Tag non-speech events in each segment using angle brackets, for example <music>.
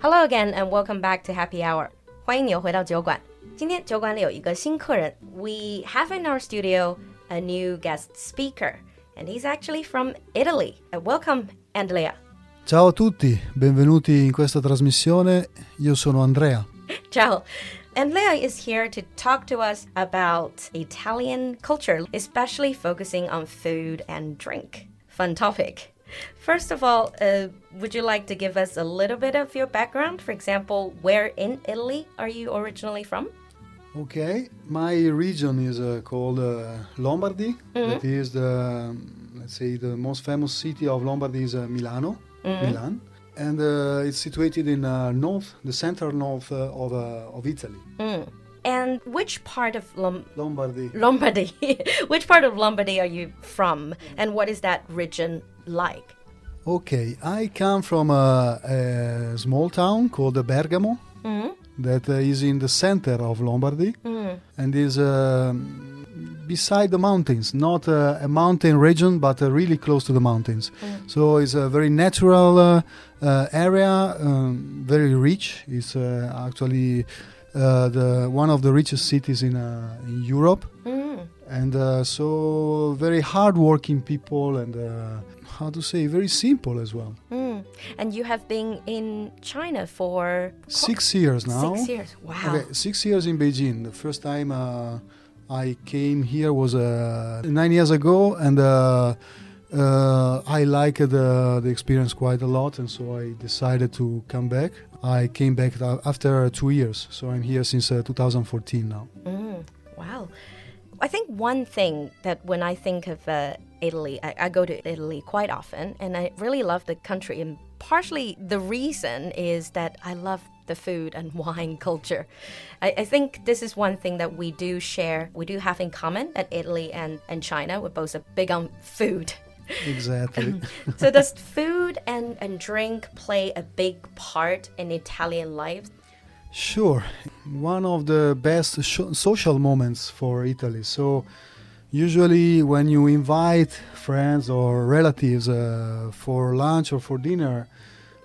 Hello again and welcome back to Happy Hour. 欢迎你又回到酒馆。今天酒馆里有一个新客人。We have in our studio a new guest speaker, and he's actually from Italy. Uh, welcome, Andrea. Ciao a tutti, benvenuti in questa trasmissione. Io sono Andrea. <laughs> Ciao. Andrea is here to talk to us about Italian culture, especially focusing on food and drink. Fun topic. First of all, uh, would you like to give us a little bit of your background? For example, where in Italy are you originally from? Okay, my region is uh, called uh, Lombardy. That is the, let's say, the most famous city of Lombardy is uh, Milano, Milan, and uh, it's situated in uh, north, the center north uh, of uh, of Italy. And which part of Lom- Lombardy. Lombardy, <laughs> which part of Lombardy are you from, and what is that region like? Okay, I come from a, a small town called Bergamo that uh, is in the center of Lombardy and is um beside the mountains, not uh, a mountain region, but uh, really close to the mountains. So it's a very natural uh, uh, area, um, very rich. It's uh, actually uh, the one of the richest cities in, uh, in Europe and uh, so very hardworking people and uh, how to say very simple as well Mm. And you have been in China for six years now Six years. Wow. okay six years in beijing the first time uh, i came here was uh, nine years ago and uh, uh, i liked the, the experience quite a lot and so i decided to come back i came back after two years so i'm here since uh, 2014 now Mm, wow. I think one thing that when I think of uh, Italy, I, I go to Italy quite often, and I really love the country. And partially the reason is that I love the food and <laughs> wine culture. I, I think this is one thing that we do share, we do have in common at Italy and, and China. We're both big on food. exactly <laughs> so does food and, and drink play a big part in Italian life? Sure. One of the best social moments for Italy. So, usually, when you invite friends or relatives uh, for lunch or for dinner,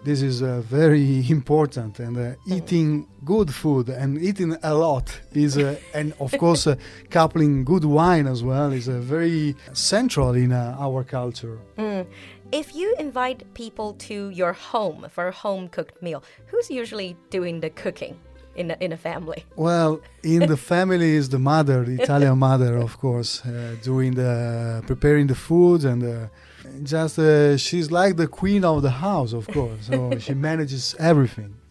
this is uh, very <laughs> important. And uh, eating good food and eating a lot is, uh, and of course, uh, <laughs> coupling good wine as well is uh, very central in uh, our culture. If you invite people to your home for a home cooked meal, who's usually doing the cooking in a, in a family? <laughs> Well, in the family is the mother, the Italian mother, of course, uh, doing the preparing the food and uh, just uh, she's like the queen of the house, of course. So she <laughs> manages everything. <laughs>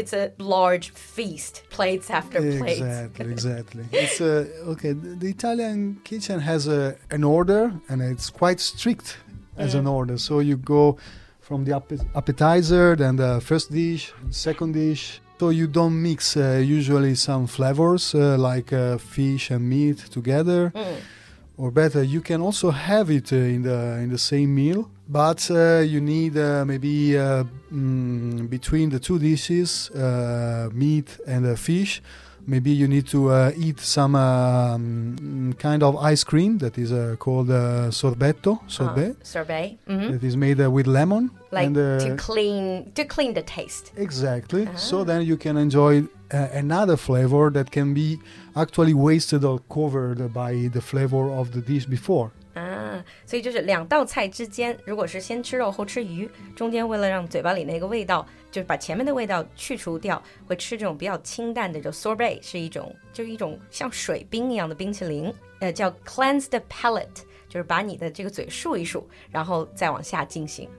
It's a large feast, plates after plates. Exactly, exactly. It's uh, okay. The, the Italian kitchen has a, an order, and it's quite strict as an order. So you go from the appetizer, then the first dish, second dish. So you don't mix uh, usually some flavors uh, like uh, fish and meat together, or better, you can also have it uh, in the in the same meal. But uh, you need uh, maybe uh, mm, between the two dishes, uh, meat and uh, fish. Maybe you need to uh, eat some um, kind of ice cream that is uh, called uh, sorbetto, sorbet, Uh, sorbet. hmm that is made uh, with lemon. Like and, uh, to clean to clean the taste. Exactly. Ah. So then you can enjoy uh, another flavor that can be actually wasted or covered by the flavor of the dish before. 啊，所以就是两道菜之间，如果是先吃肉后吃鱼，中间为了让嘴巴里那个味道，就是把前面的味道去除掉，会吃这种比较清淡的，就 sorbet 是一种，就是一种像水冰一样的冰淇淋，呃，叫 cleanse the palate，就是把你的这个嘴漱一漱，然后再往下进行。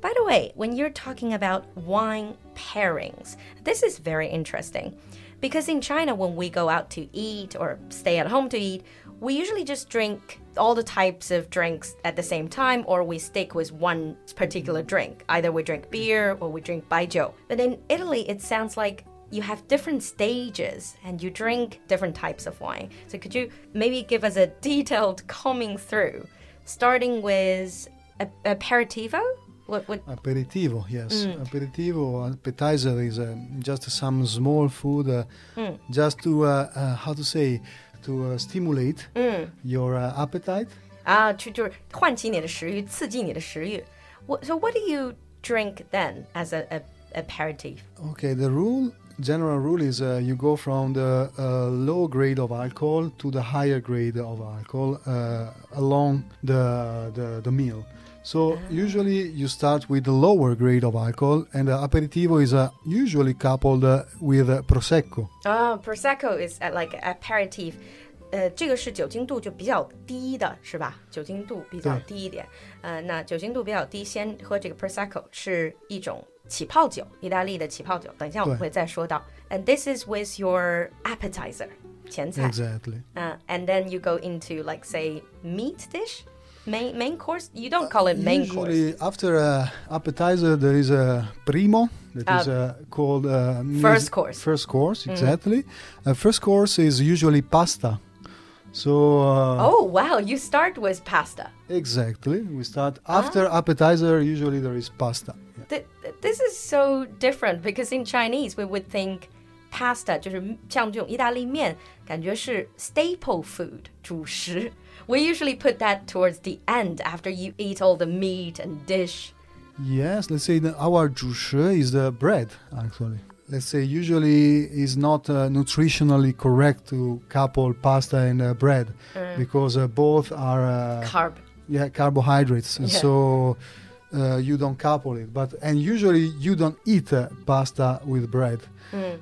By the way, when you're talking about wine pairings, this is very interesting. Because in China, when we go out to eat or stay at home to eat, we usually just drink all the types of drinks at the same time, or we stick with one particular drink. Either we drink beer or we drink baijiu. But in Italy, it sounds like you have different stages and you drink different types of wine. So could you maybe give us a detailed coming through, starting with a- aperitivo? What, what, Aperitivo, yes. Aperitivo, appetizer is uh, just some small food, uh, just to uh, uh, how to say, to uh, stimulate your uh, appetite. 啊，去就是唤起你的食欲，刺激你的食欲。What, so what do you drink then as a, a aperitif? Okay, the rule, general rule is uh, you go from the uh, low grade of alcohol to the higher grade of alcohol uh, along the, the, the meal. So usually you start with the lower grade of alcohol, and the aperitivo is uh, usually coupled uh, with uh, prosecco. Oh, prosecco is uh, like aperitif. 呃，这个是酒精度就比较低的，是吧？酒精度比较低一点。呃，那酒精度比较低，先喝这个 prosecco 是一种起泡酒，意大利的起泡酒。等一下我们对会再说到。And this is with your appetizer 前菜。 Exactly. Uh, and then you go into like say meat dish, main main course. You don't call it main course. Usually after uh, appetizer there is a primo that is Uh, uh, called uh, first course. Mm. First course, exactly. Uh, first course is usually pasta. So uh, Oh wow, you start with pasta. exactly, we start after appetizer. Usually there is pasta. Yeah. Th- th- this is so different because in Chinese we would think pasta 就是像这种意大利面，感觉是 staple food 主食。 We usually put that towards the end after you eat all the meat and dish. Yes, let's say that our juche is the bread actually. Let's say usually is not uh, nutritionally correct to couple pasta and uh, bread because uh, both are uh, Carb. yeah carbohydrates Yeah. so uh, you don't couple it but and usually you don't eat uh, pasta with bread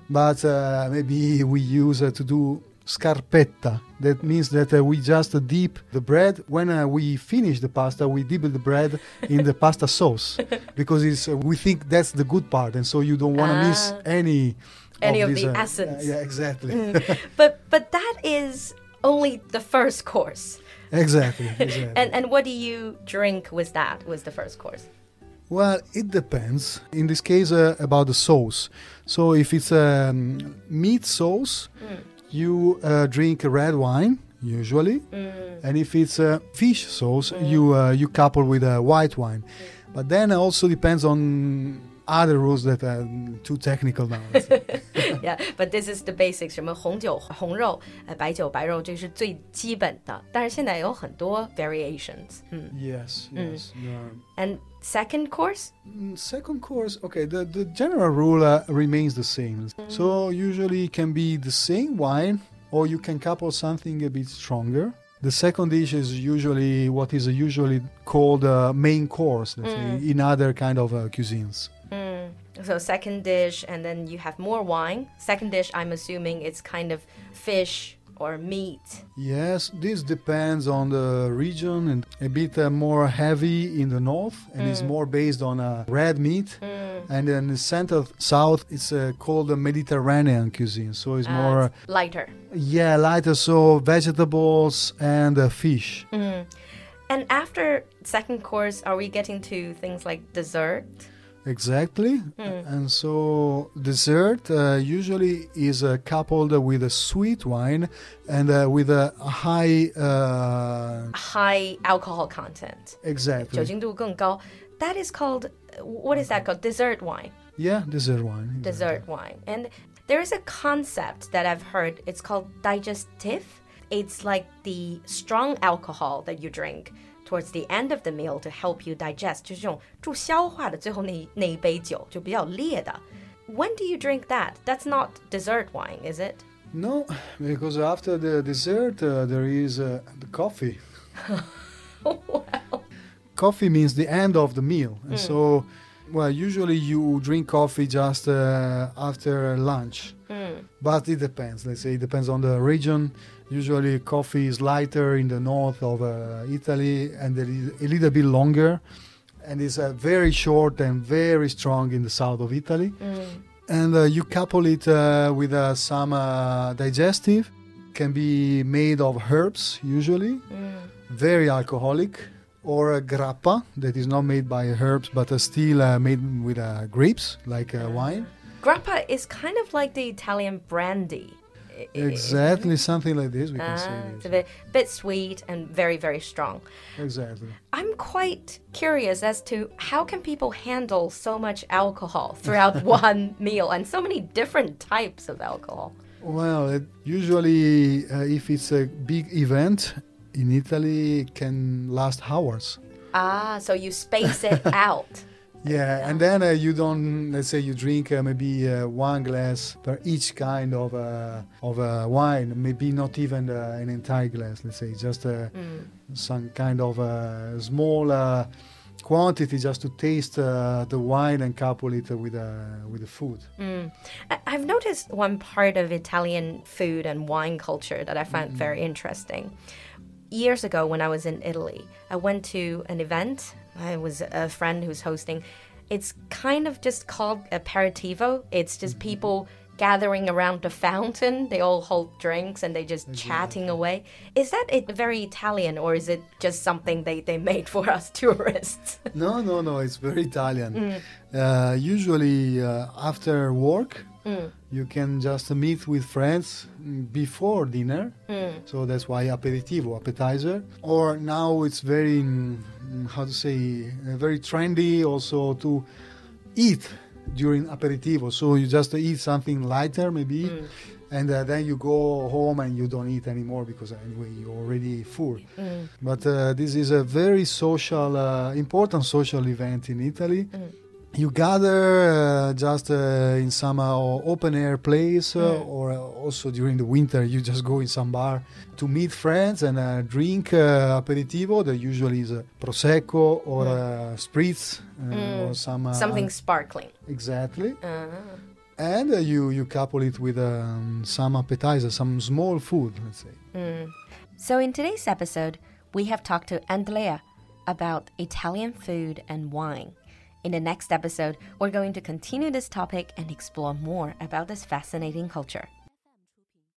but uh, maybe we use uh, to do scarpetta that means that uh, we just dip the bread when uh, we finish the pasta we dip the bread in the pasta sauce <laughs> because it's uh, we think that's the good part and so you don't want to miss Ah. any Any of this, the uh, essence. yeah exactly <laughs> But but that is only the first course. exactly <laughs> exactly And and what do you drink with that? Was the first course? Well, it depends. In this case, uh, about the sauce. So, if it's a um, meat sauce, you uh, drink red wine usually, mm. and if it's a fish sauce, mm. you uh, you couple with a white wine. Mm. But then it also depends on other rules that are too technical now. <laughs> yeah, but this is the basics. 什么红酒、红肉、呃白酒、白肉，这是最基本的。但是现在有很多 variations。嗯 yes, yes. yeah. ，and second course. Mm, Second course, okay, the, the general rule uh, remains the same. So usually it can be the same wine or you can couple something a bit stronger. The second dish is usually what is usually called a main course let's say, in other kind of uh, cuisines. Mm. So second dish, and then you have more wine. Second dish, I'm assuming it's kind of fish or meat. Yes, this depends on the region and a bit uh, more heavy in the north and is more based on uh, red meat. And in the center south, it's uh, called the Mediterranean cuisine. So it's Uh, more it's lighter. Yeah, lighter, so vegetables and uh, fish. And after second course, are we getting to things like dessert? Exactly. And so dessert uh, usually is uh, coupled with a sweet wine and uh, with a high. Uh, High alcohol content. exactly. 酒精度更高. That is called what is that called? Dessert wine. Yeah, dessert wine. exactly. Dessert wine. And there is a concept that I've heard. It's called digestive. It's like the strong alcohol that you drink towards the end of the meal to help you digest. 就是这种助消化的最后那那一杯酒就比较烈的。When do you drink that? That's not dessert wine, is it? No, because after the dessert uh, there is uh, the coffee. <laughs> Coffee means the end of the meal, and so, well, usually you drink coffee just uh, after lunch. But it depends. Let's say it depends on the region. Usually, coffee is lighter in the north of uh, Italy and it is a little bit longer, and it's uh, very short and very strong in the south of Italy. And uh, you couple it uh, with uh, some uh, digestive. Can be made of herbs usually, very alcoholic, or a grappa that is not made by herbs but uh, still uh, made with uh, grapes like uh, wine. Grappa is kind of like the Italian brandy. Exactly, something like this we can Ah, say. it's a bit, bit sweet and very, very strong. Exactly. I'm quite curious as to how can people handle so much alcohol throughout <laughs> one meal and so many different types of alcohol. Well, it usually, uh, if it's a big event in Italy, it can last hours. Ah, so you space it <laughs> out. Yeah, and then uh, you don't. Let's say you drink uh, maybe uh, one glass per each kind of uh, of uh, wine. Maybe not even uh, an entire glass. Let's say just uh, Mm. some kind of uh, small uh, quantity just to taste uh, the wine and couple it with uh, with the food. Mm. I've noticed one part of Italian food and wine culture that I find very interesting. Years ago, when I was in Italy, I went to an event. I was a friend who's hosting. It's kind of just called aperitivo. It's just people gathering around the fountain. <laughs> They all hold drinks and they just chatting away. Is that it very Italian or is it just something they, they made for us <laughs> tourists? No, no, no. It's very Italian. Uh, usually uh, after work, you can just meet with friends mm, before dinner. So that's why aperitivo, appetizer. Or now it's very, mm, how to say, uh, very trendy also to eat during aperitivo. So you just eat something lighter maybe. And uh, then you go home and you don't eat anymore because anyway you're already full. But uh, this is a very social, uh, important social event in Italy. You gather uh, just uh, in some uh, open air place, uh, or uh, also during the winter, you just go in some bar to meet friends and uh, drink uh, aperitivo. That usually is prosecco or uh, spritz uh, or some uh, Something sparkling. exactly. Uh, And uh, you you couple it with um, some appetizer, some small food, let's say. So, in today's episode, we have talked to Andrea about Italian food and wine. In the next episode, we're going to continue this topic and explore more about this fascinating culture.